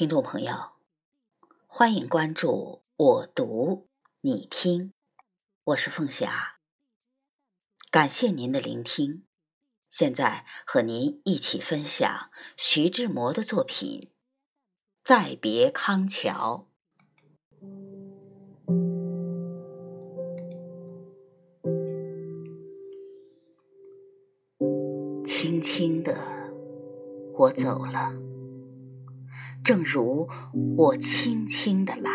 听众朋友，欢迎关注我读你听，我是凤霞。感谢您的聆听。现在和您一起分享徐志摩的作品《再别康桥》。轻轻的，我走了。正如我轻轻的来，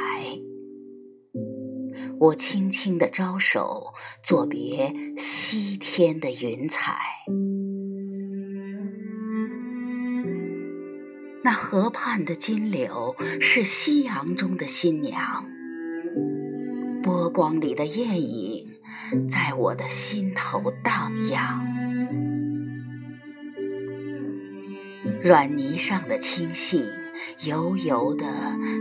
我轻轻的招手，作别西天的云彩。那河畔的金柳是夕阳中的新娘，波光里的艳影在我的心头荡漾，软泥上的青荇。悠悠地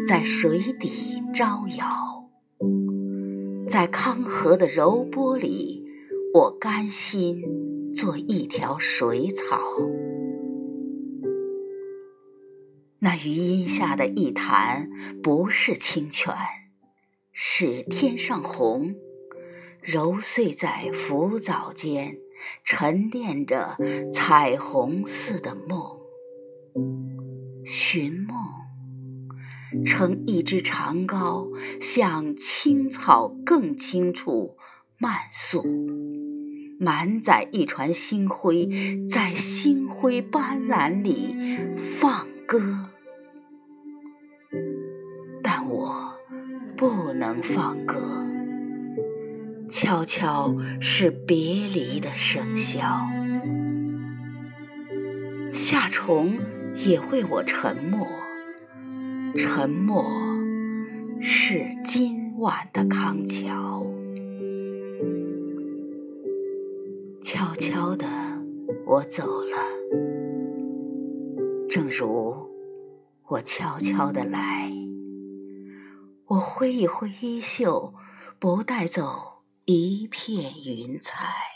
在水底招摇，在康河的柔波里，我甘心做一条水草。那余荫下的一潭，不是清泉，是天上虹，揉碎在浮藻间，沉淀着彩虹似的梦。寻梦，乘一支长篙，向青草更青处漫溯，满载一船星辉，在星辉斑斓里放歌。但我不能放歌，悄悄是别离的笙箫，夏虫。也为我沉默，沉默是今晚的康桥。悄悄的，我走了，正如我悄悄的来。我挥一挥衣袖，不带走一片云彩。